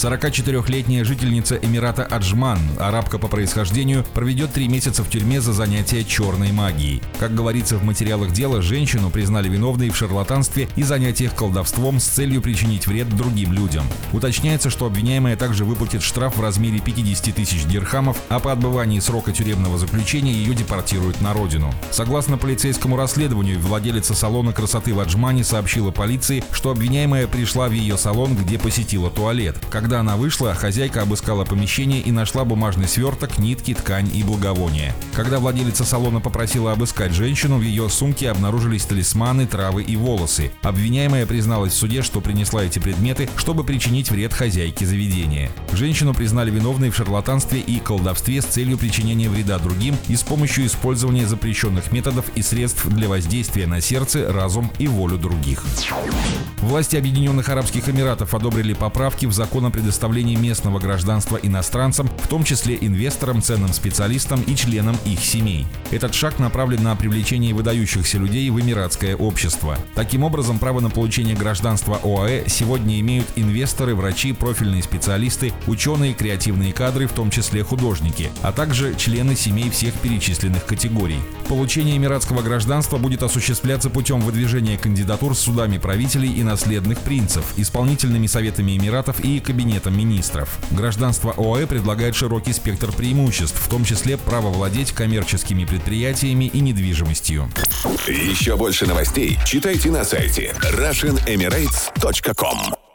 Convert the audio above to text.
44-летняя жительница Эмирата Аджман, арабка по происхождению, проведет три месяца в тюрьме за занятие черной магией. Как говорится в материалах дела, женщину признали виновной в шарлатанстве и занятиях колдовством с целью причинить вред другим людям. Уточняется, что обвиняемая также выплатит штраф в размере 50 тысяч дирхамов, а по отбывании срока тюремного заключения ее депортируют на родину. Согласно полицейскому расследованию, владелица салона красоты в Аджмане сообщила полиции, что обвиняемая пришла в ее салон, где посетила туалет. Когда когда она вышла, хозяйка обыскала помещение и нашла бумажный сверток, нитки, ткань и благовония. Когда владелица салона попросила обыскать женщину, в ее сумке обнаружились талисманы, травы и волосы. Обвиняемая призналась в суде, что принесла эти предметы, чтобы причинить вред хозяйке заведения. Женщину признали виновной в шарлатанстве и колдовстве с целью причинения вреда другим и с помощью использования запрещенных методов и средств для воздействия на сердце, разум и волю других. Власти Объединенных Арабских Эмиратов одобрили поправки в закон о предоставлении местного гражданства иностранцам, в том числе инвесторам, ценным специалистам и членам их семей. Этот шаг направлен на привлечение выдающихся людей в эмиратское общество. Таким образом, право на получение гражданства ОАЭ сегодня имеют инвесторы, врачи, профильные специалисты, ученые, креативные кадры, в том числе художники, а также члены семей всех перечисленных категорий. Получение эмиратского гражданства будет осуществляться путем выдвижения кандидатур с судами правителей и наследных принцев, исполнительными советами Эмиратов и кабинетами Кабинетом министров. Гражданство ОАЭ предлагает широкий спектр преимуществ, в том числе право владеть коммерческими предприятиями и недвижимостью. Еще больше новостей читайте на сайте RussianEmirates.com